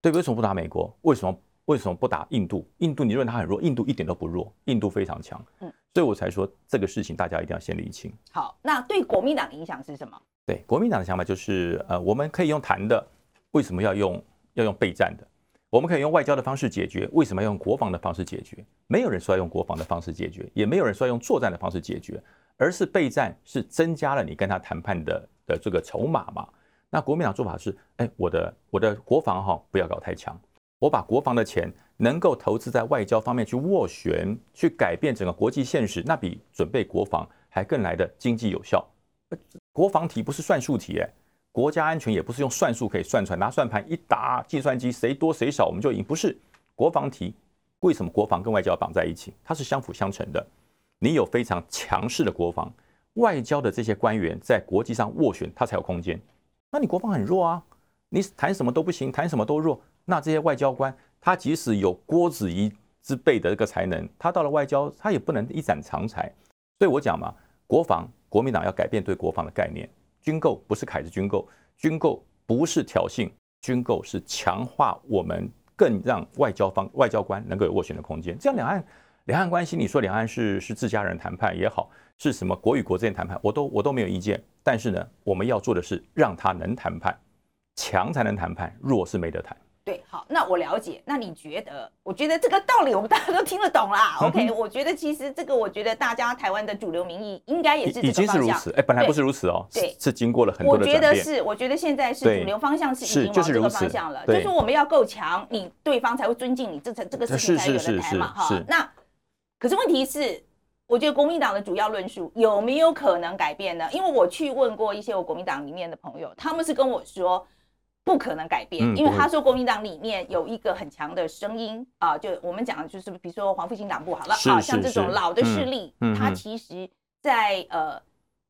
对，为什么不打美国？为什么为什么不打印度？印度你认为它很弱？印度一点都不弱，印度非常强。嗯，所以我才说这个事情大家一定要先理清。好，那对国民党的影响是什么？对国民党的想法就是，呃，我们可以用谈的，为什么要用要用备战的？我们可以用外交的方式解决，为什么要用国防的方式解决？没有人说要用国防的方式解决，也没有人说要用作战的方式解决，而是备战是增加了你跟他谈判的。的这个筹码嘛，那国民党做法是，哎，我的我的国防哈不要搞太强，我把国防的钱能够投资在外交方面去斡旋，去改变整个国际现实，那比准备国防还更来的经济有效。国防题不是算术题，哎，国家安全也不是用算术可以算出来，拿算盘一打，计算机谁多谁少我们就赢，不是国防题。为什么国防跟外交绑在一起？它是相辅相成的。你有非常强势的国防。外交的这些官员在国际上斡旋，他才有空间。那你国防很弱啊，你谈什么都不行，谈什么都弱。那这些外交官，他即使有郭子仪之辈的这个才能，他到了外交，他也不能一展长才。所以我讲嘛，国防国民党要改变对国防的概念。军购不是凯子军购，军购不是挑衅，军购是强化我们，更让外交方外交官能够有斡旋的空间。这样两岸两岸关系，你说两岸是是自家人谈判也好。是什么国与国之间谈判，我都我都没有意见。但是呢，我们要做的是让他能谈判，强才能谈判，弱是没得谈。对，好，那我了解。那你觉得？我觉得这个道理我们大家都听得懂啦。OK，我觉得其实这个，我觉得大家台湾的主流民意应该也是已经是如此。哎，本来不是如此哦。对，是经过了很多的我觉得是，我觉得现在是主流方向是已经往这个方向了。就是我们要够强，你对方才会尊敬你，这才这个事情才有的谈嘛。哈，那可是问题是。我觉得国民党的主要论述有没有可能改变呢？因为我去问过一些我国民党里面的朋友，他们是跟我说不可能改变，因为他说国民党里面有一个很强的声音啊，就我们讲的就是比如说黄复兴党部好了，啊像这种老的势力，他其实在呃，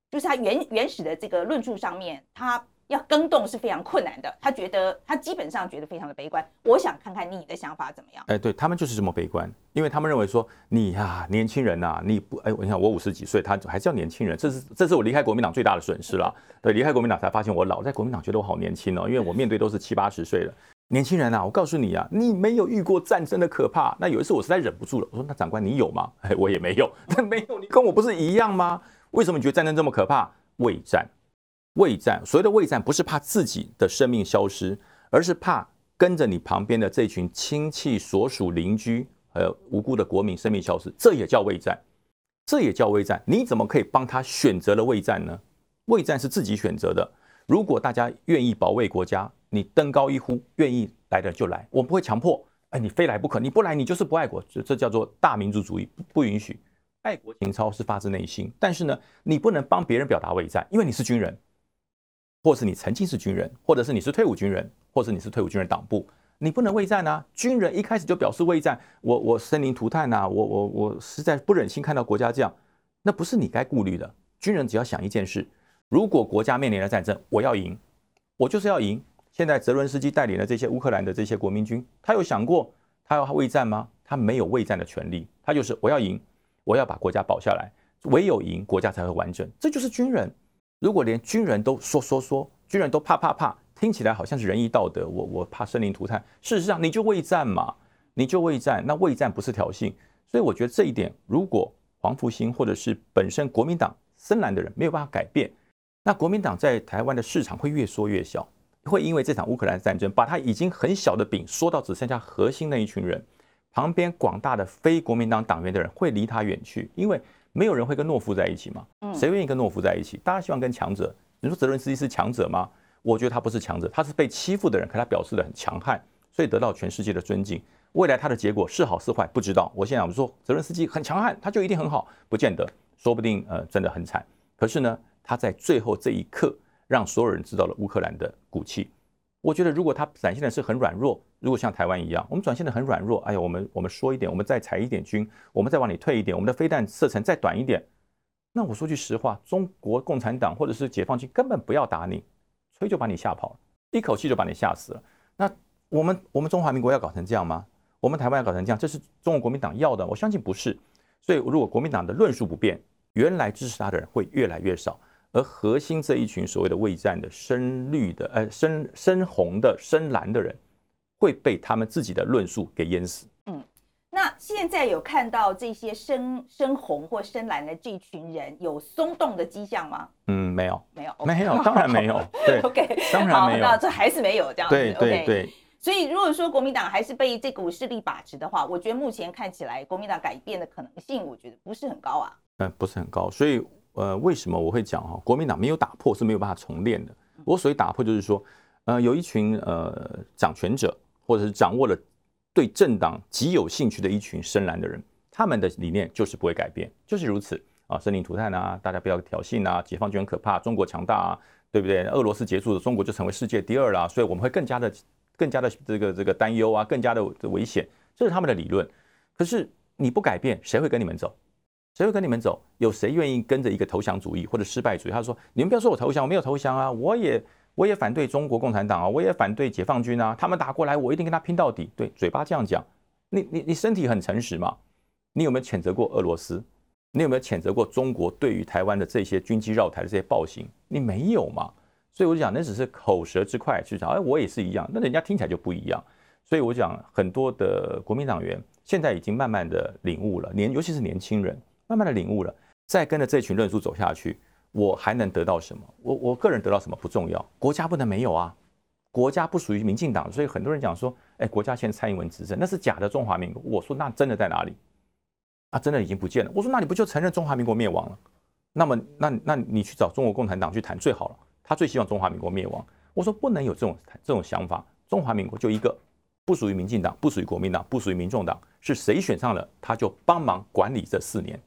就是他原原始的这个论述上面，他。要更动是非常困难的，他觉得他基本上觉得非常的悲观。我想看看你的想法怎么样？哎，对他们就是这么悲观，因为他们认为说你呀，年轻人呐，你不哎，你看我五十几岁，他还是叫年轻人，这是这是我离开国民党最大的损失了。对，离开国民党才发现我老，在国民党觉得我好年轻哦，因为我面对都是七八十岁了年轻人呐。我告诉你啊，你没有遇过战争的可怕。那有一次我实在忍不住了，我说那长官你有吗？哎，我也没有，那没有，你跟我不是一样吗？为什么你觉得战争这么可怕？畏战。畏战，所谓的畏战不是怕自己的生命消失，而是怕跟着你旁边的这群亲戚、所属邻居，还有无辜的国民生命消失，这也叫畏战，这也叫畏战。你怎么可以帮他选择了畏战呢？畏战是自己选择的。如果大家愿意保卫国家，你登高一呼，愿意来的就来，我不会强迫，哎，你非来不可，你不来你就是不爱国，这这叫做大民族主义，不不允许。爱国情操是发自内心，但是呢，你不能帮别人表达畏战，因为你是军人，或是你曾经是军人，或者是你是退伍军人，或是你是退伍军人党部，你不能畏战啊！军人一开始就表示畏战，我我生灵涂炭呐，我我我实在不忍心看到国家这样，那不是你该顾虑的。军人只要想一件事：如果国家面临了战争，我要赢，我就是要赢。现在泽伦斯基带领的这些乌克兰的这些国民军，他有想过他要畏战吗？他没有畏战的权利，他就是我要赢。我要把国家保下来，唯有赢，国家才会完整。这就是军人。如果连军人都说说说，军人都怕怕怕，听起来好像是仁义道德。我我怕生灵涂炭。事实上，你就畏战嘛，你就畏战。那畏战不是挑衅。所以我觉得这一点，如果黄复兴或者是本身国民党深蓝的人没有办法改变，那国民党在台湾的市场会越缩越小，会因为这场乌克兰战争，把他已经很小的饼缩到只剩下核心那一群人。旁边广大的非国民党党员的人会离他远去，因为没有人会跟懦夫在一起嘛。谁愿意跟懦夫在一起？大家希望跟强者。你说泽伦斯基是强者吗？我觉得他不是强者，他是被欺负的人，可他表示的很强悍，所以得到全世界的尊敬。未来他的结果是好是坏不知道。我现在我们说泽伦斯基很强悍，他就一定很好，不见得，说不定呃真的很惨。可是呢，他在最后这一刻让所有人知道了乌克兰的骨气。我觉得如果他展现的是很软弱。如果像台湾一样，我们转现的很软弱，哎呀，我们我们说一点，我们再裁一点军，我们再往里退一点，我们的飞弹射程再短一点，那我说句实话，中国共产党或者是解放军根本不要打你，吹就把你吓跑了，一口气就把你吓死了。那我们我们中华民国要搞成这样吗？我们台湾要搞成这样，这是中国国民党要的？我相信不是。所以如果国民党的论述不变，原来支持他的人会越来越少，而核心这一群所谓的畏战的深绿的、呃深深红的、深蓝的人。会被他们自己的论述给淹死。嗯，那现在有看到这些深深红或深蓝的这群人有松动的迹象吗？嗯，没有，没有，没有，当然没有。对，OK，当然没有。那这还是没有这样子。对对对。所以如果说国民党还是被这股势力把持的话，我觉得目前看起来国民党改变的可能性，我觉得不是很高啊。嗯，不是很高。所以呃，为什么我会讲哈，国民党没有打破是没有办法重练的。我所谓打破就是说，呃，有一群呃掌权者。或者是掌握了对政党极有兴趣的一群深蓝的人，他们的理念就是不会改变，就是如此啊！生灵涂炭啊，大家不要挑衅啊！解放军很可怕，中国强大啊，对不对？俄罗斯结束了，中国就成为世界第二了，所以我们会更加的、更加的这个这个担忧啊，更加的危险，这是他们的理论。可是你不改变，谁会跟你们走？谁会跟你们走？有谁愿意跟着一个投降主义或者失败主义？他说：“你们不要说我投降，我没有投降啊，我也。”我也反对中国共产党啊，我也反对解放军啊，他们打过来，我一定跟他拼到底。对，嘴巴这样讲，你你你身体很诚实嘛？你有没有谴责过俄罗斯？你有没有谴责过中国对于台湾的这些军机绕台的这些暴行？你没有嘛？所以我就讲，那只是口舌之快去讲，哎，我也是一样，那人家听起来就不一样。所以我讲，很多的国民党员现在已经慢慢的领悟了，年尤其是年轻人，慢慢的领悟了，再跟着这群论述走下去。我还能得到什么？我我个人得到什么不重要，国家不能没有啊！国家不属于民进党，所以很多人讲说，哎，国家现在蔡英文执政，那是假的中华民国。我说那真的在哪里？啊，真的已经不见了。我说那你不就承认中华民国灭亡了？那么那那你去找中国共产党去谈最好了，他最希望中华民国灭亡。我说不能有这种这种想法，中华民国就一个，不属于民进党，不属于国民党，不属于民众党，是谁选上了他就帮忙管理这四年。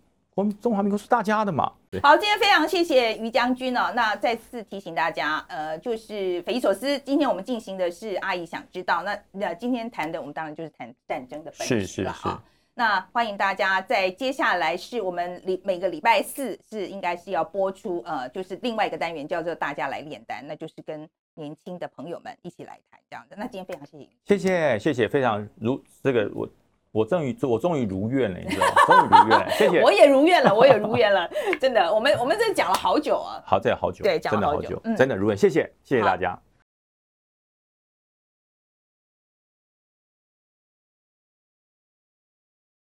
我们中华民国是大家的嘛？好，今天非常谢谢于将军哦。那再次提醒大家，呃，就是匪夷所思。今天我们进行的是阿姨想知道，那那今天谈的我们当然就是谈战争的本质了哈。那欢迎大家在接下来是我们礼每个礼拜四是应该是要播出呃，就是另外一个单元叫做大家来炼丹，那就是跟年轻的朋友们一起来谈这样的。那今天非常谢谢，谢谢谢谢，非常如这个我。我终于，我终于如愿了，你知道吗？终于如愿了，谢谢。我也如愿了，我也如愿了，真的。我们我们这讲了好久啊。好，这好久，对，讲了好久，真的如愿，谢谢，谢谢大家。